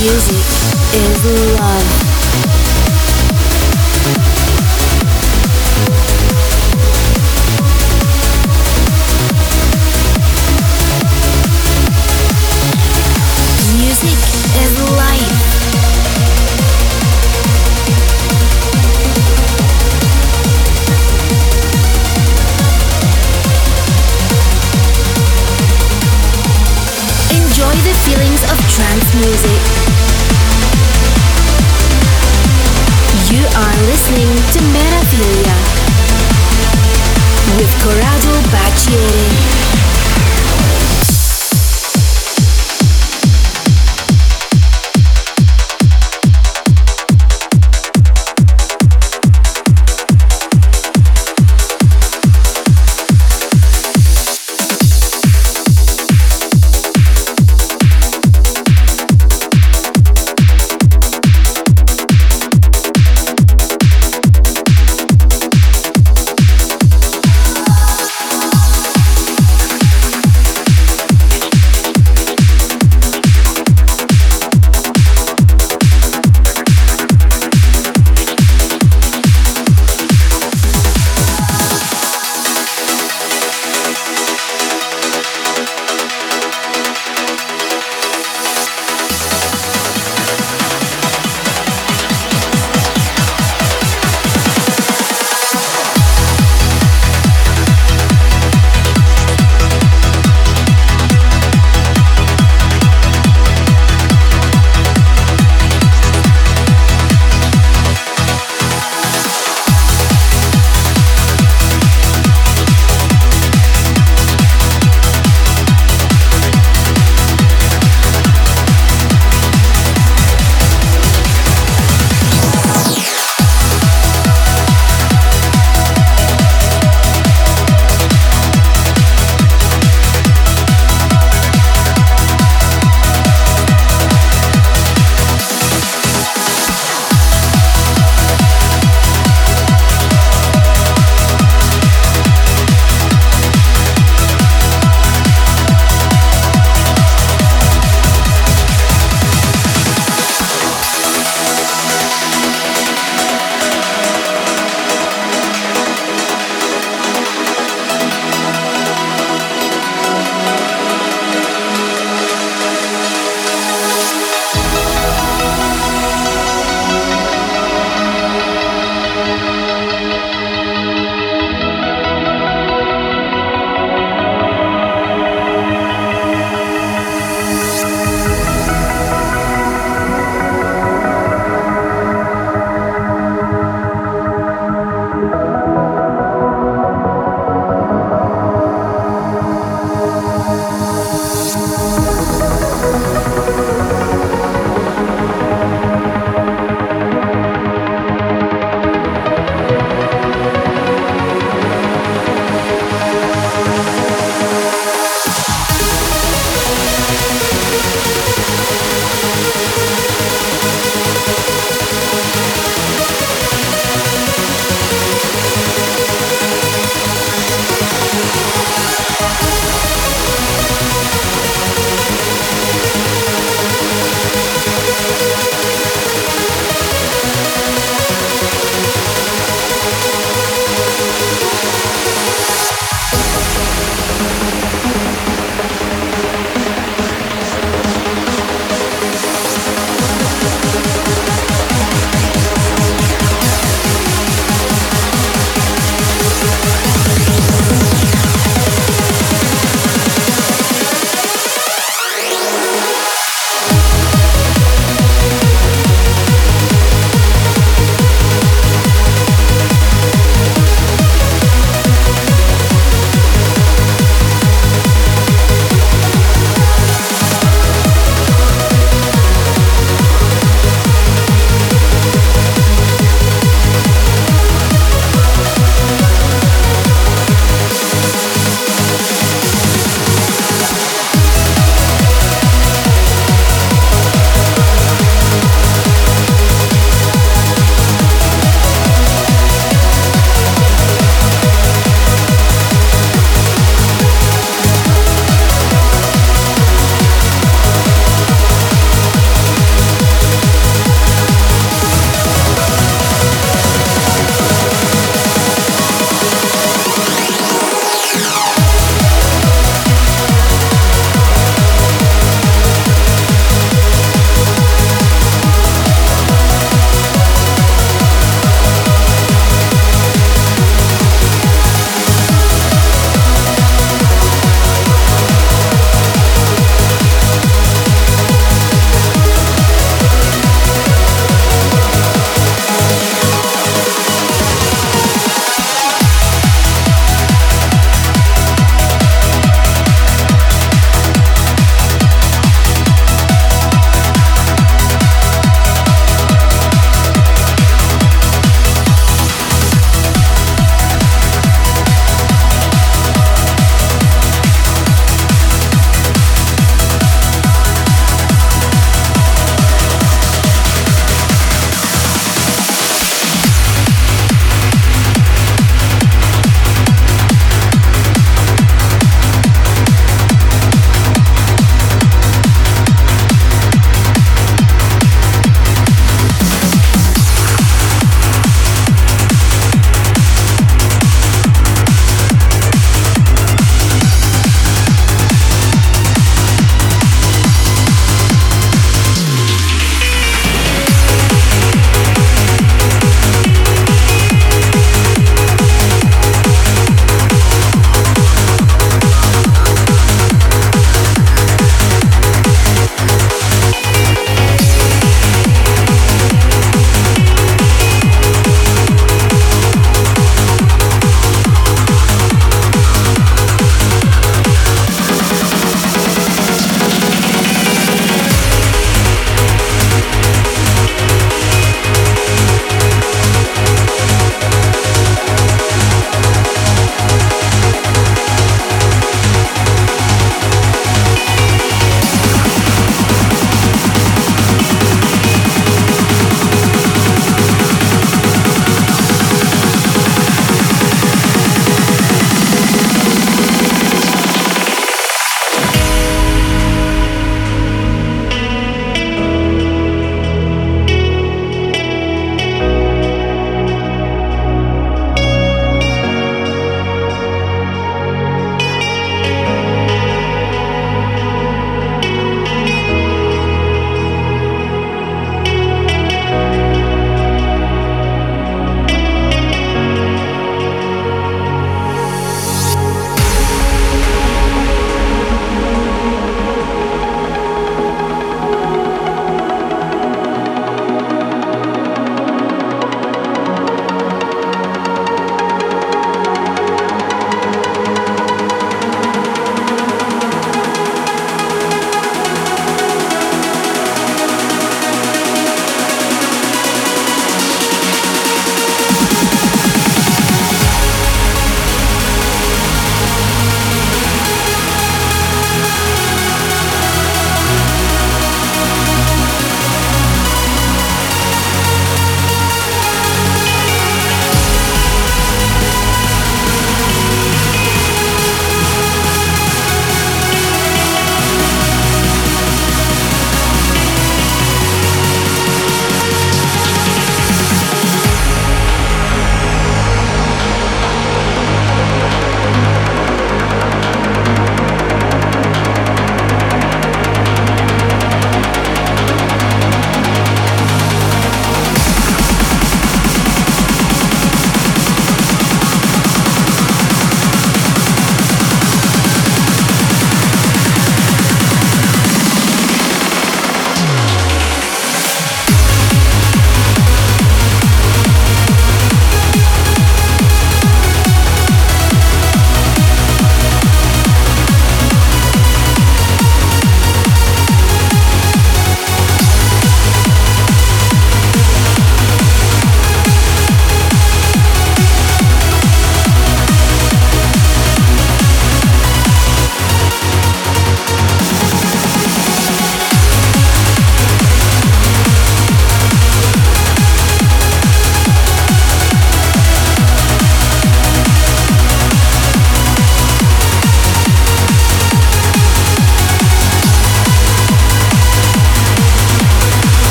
Music is love. trance music. You are listening to Metaphilia with Corrado Baggieri.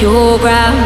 Your ground.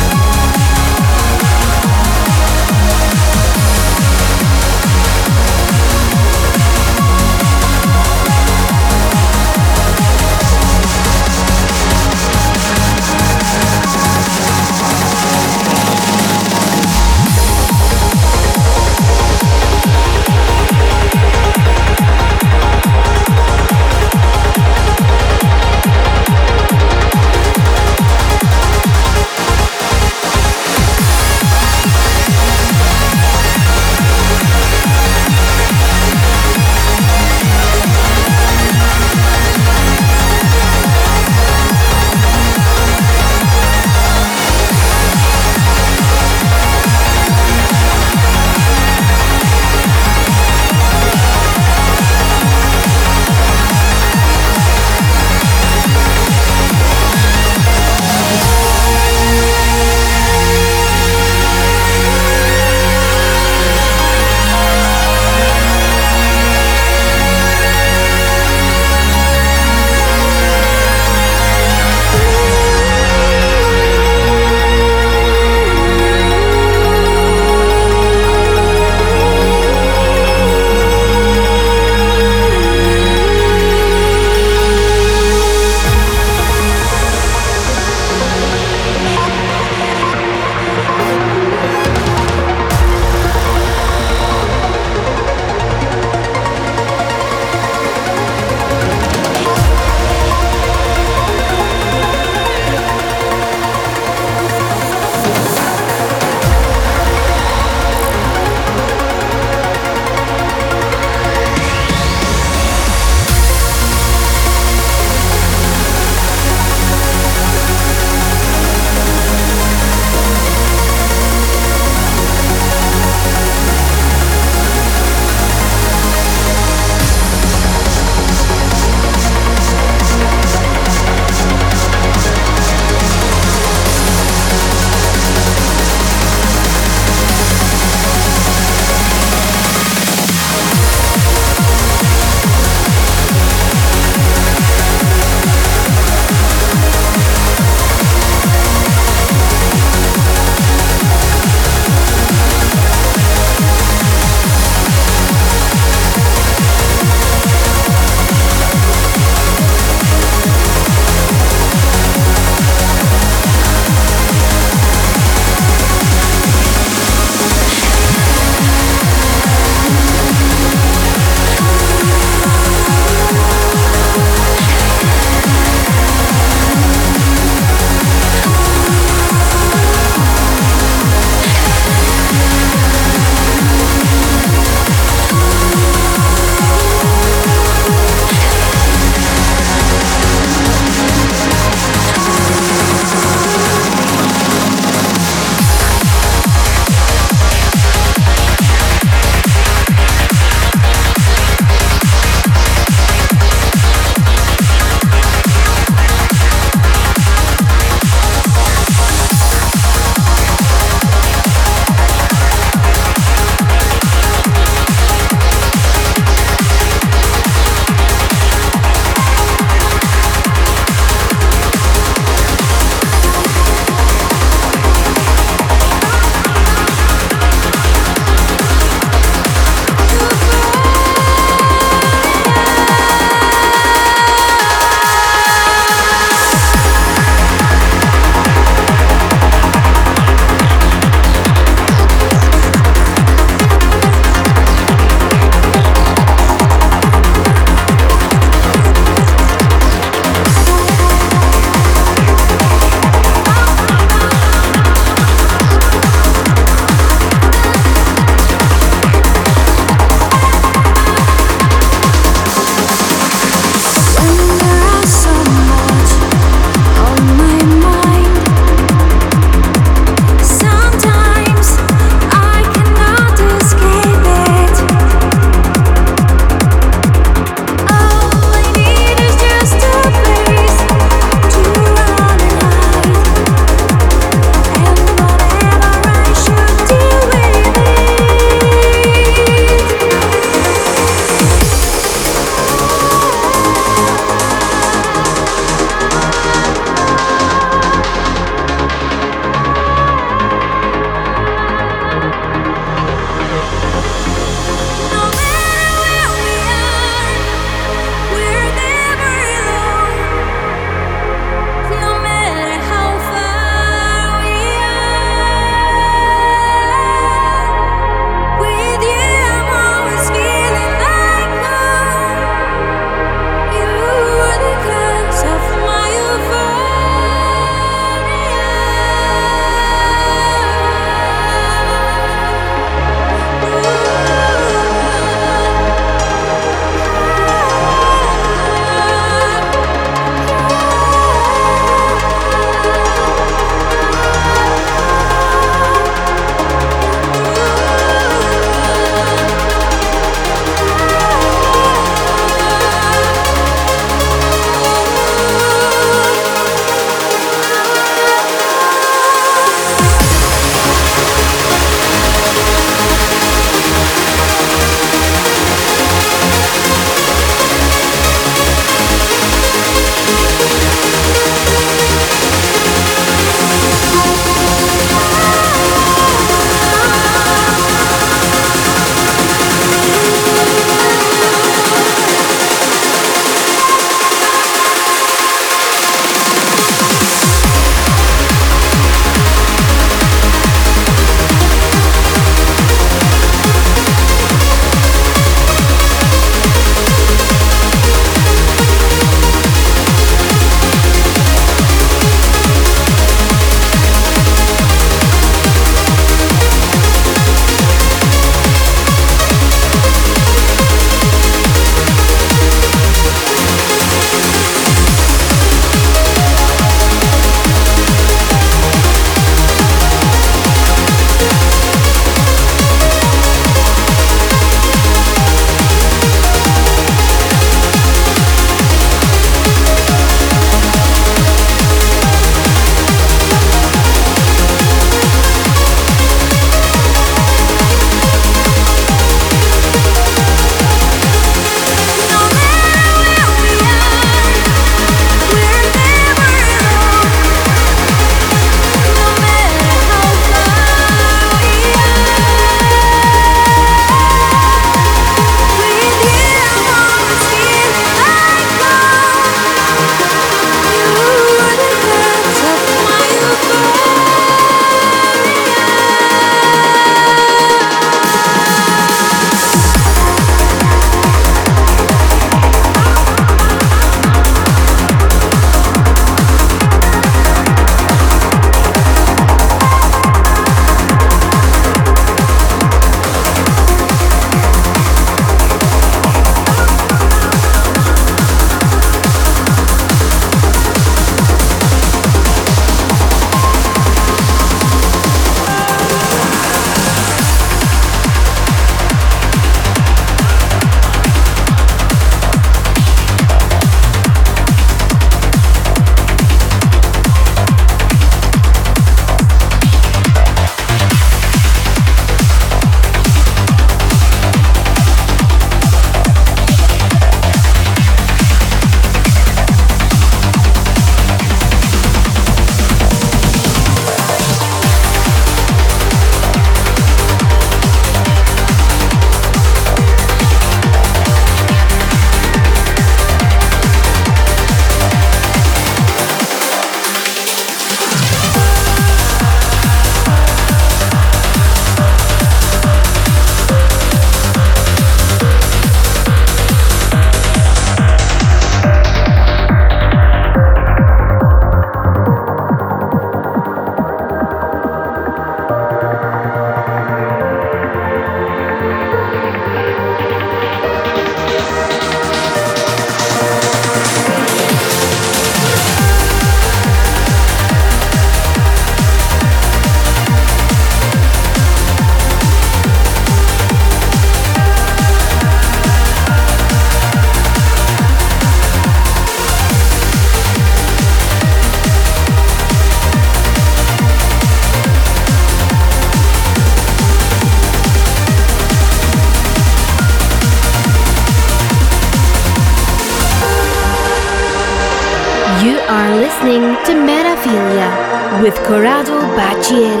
Corrado Baggieri.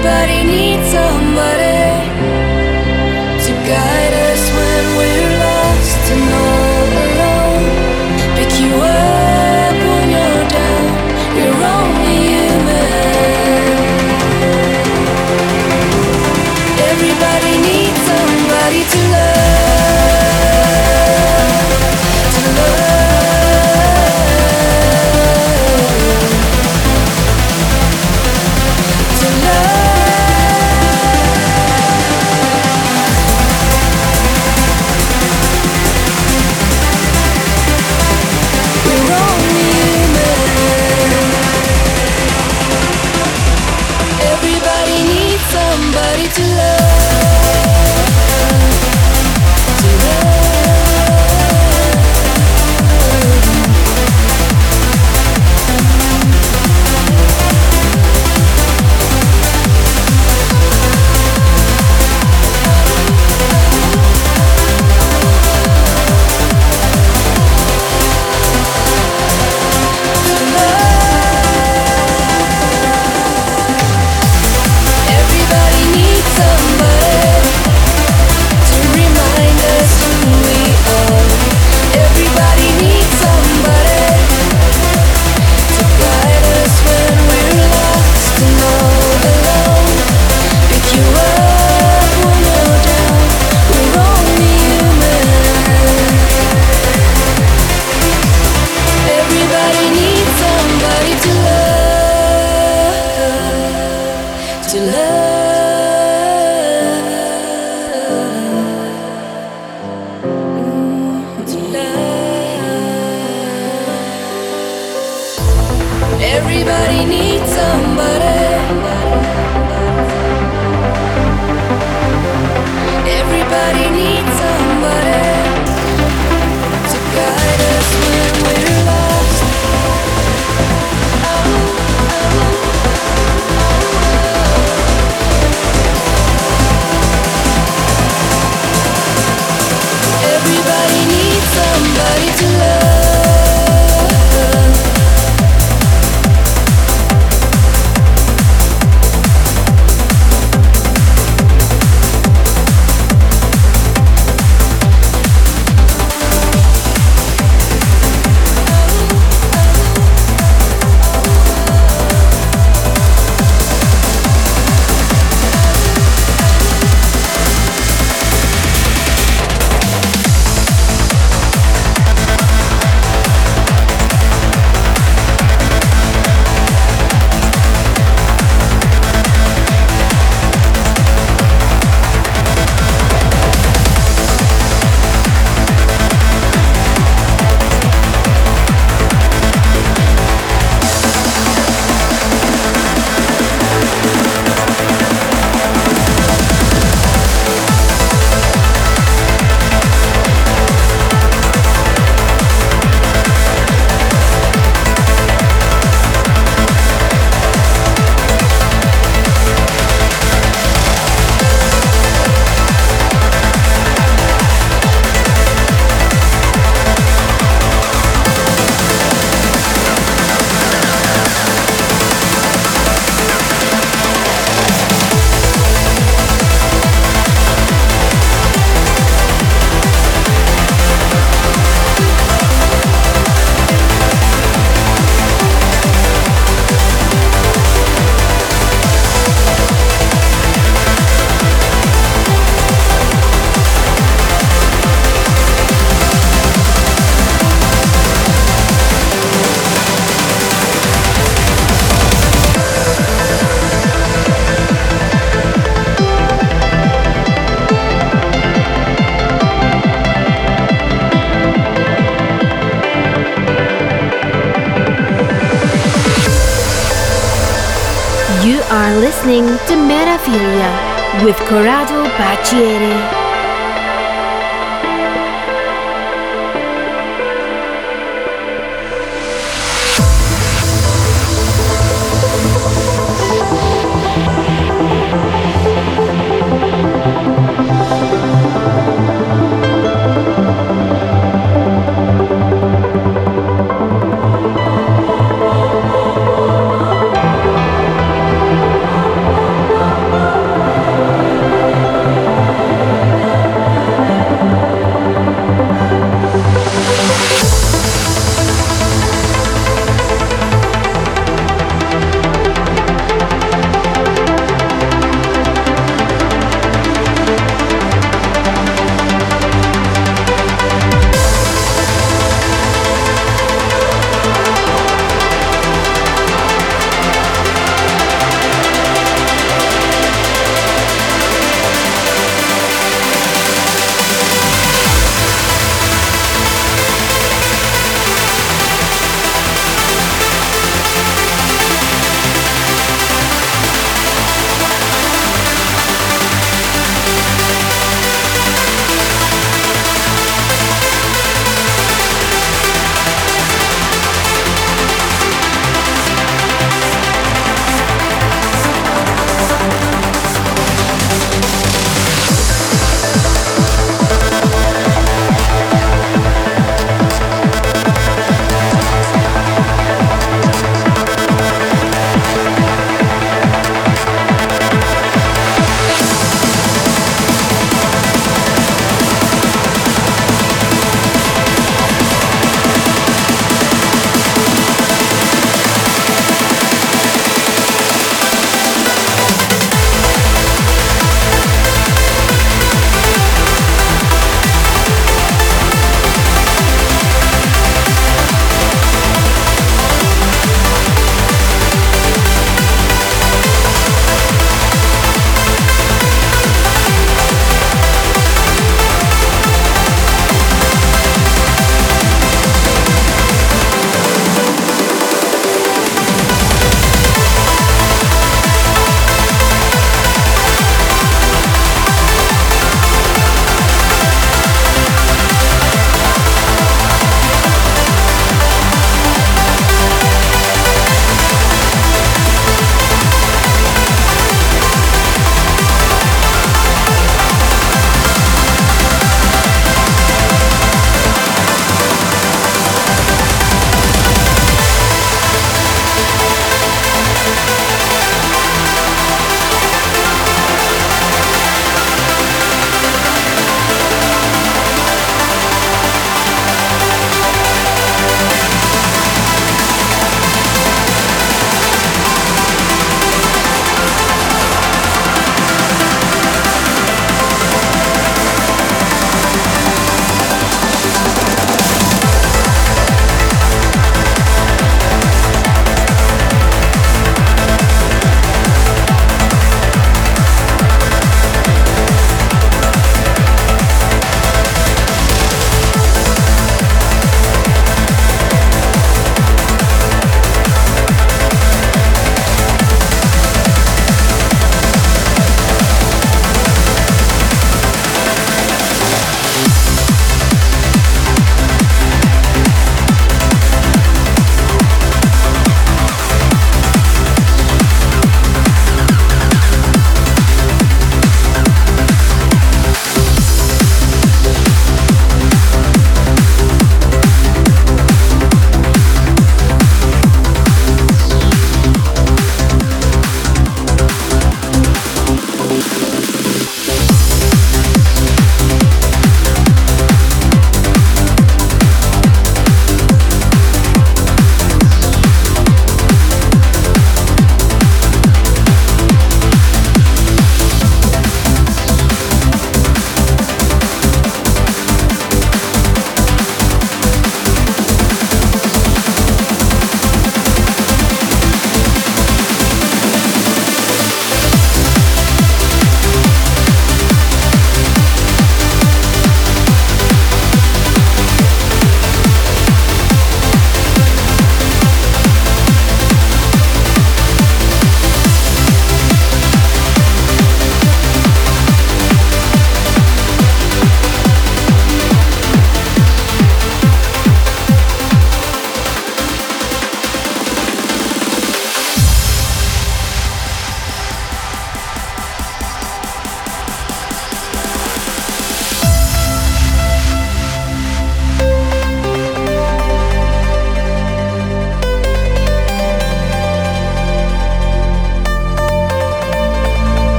Everybody needs somebody to love. Corrado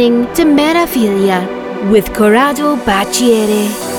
listening to Metafilia with Corrado Baggieri.